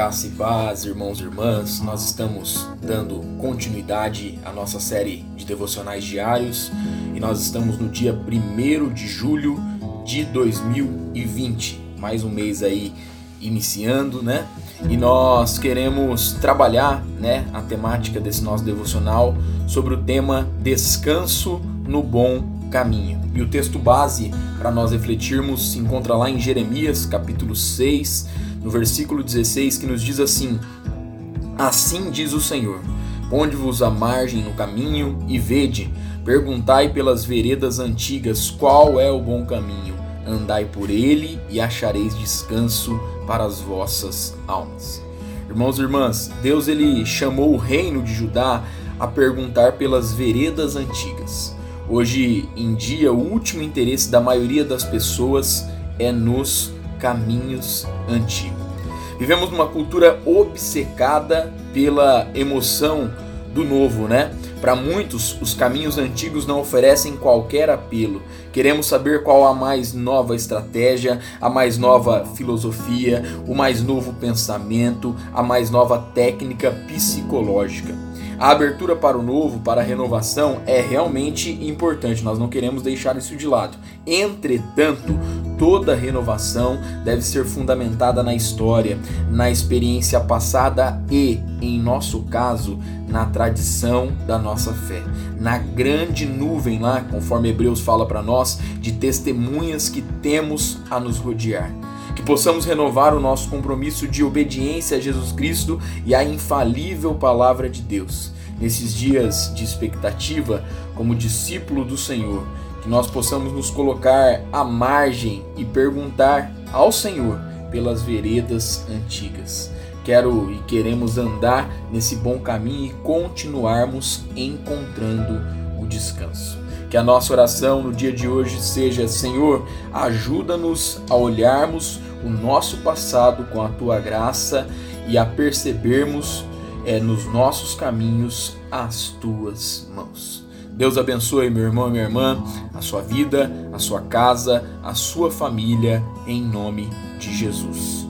Graça e paz, irmãos e irmãs. Nós estamos dando continuidade à nossa série de devocionais diários e nós estamos no dia 1 de julho de 2020. Mais um mês aí iniciando, né? E nós queremos trabalhar, né, a temática desse nosso devocional sobre o tema descanso no bom caminho. E o texto base para nós refletirmos se encontra lá em Jeremias, capítulo 6, no versículo 16, que nos diz assim: Assim diz o Senhor: Ponde-vos a margem no caminho e vede, perguntai pelas veredas antigas qual é o bom caminho, andai por ele e achareis descanso para as vossas almas. Irmãos e irmãs, Deus ele chamou o reino de Judá a perguntar pelas veredas antigas. Hoje em dia, o último interesse da maioria das pessoas é nos caminhos antigos. Vivemos numa cultura obcecada pela emoção do novo, né? Para muitos, os caminhos antigos não oferecem qualquer apelo. Queremos saber qual a mais nova estratégia, a mais nova filosofia, o mais novo pensamento, a mais nova técnica psicológica. A abertura para o novo, para a renovação, é realmente importante, nós não queremos deixar isso de lado. Entretanto, toda renovação deve ser fundamentada na história, na experiência passada e, em nosso caso, na tradição da nossa fé, na grande nuvem lá, conforme Hebreus fala para nós, de testemunhas que temos a nos rodear que possamos renovar o nosso compromisso de obediência a Jesus Cristo e à infalível palavra de Deus. Nesses dias de expectativa, como discípulo do Senhor, que nós possamos nos colocar à margem e perguntar ao Senhor pelas veredas antigas. Quero e queremos andar nesse bom caminho e continuarmos encontrando o descanso. Que a nossa oração no dia de hoje seja: Senhor, ajuda-nos a olharmos o nosso passado com a tua graça e a percebermos é, nos nossos caminhos as tuas mãos. Deus abençoe meu irmão e minha irmã, a sua vida, a sua casa, a sua família, em nome de Jesus.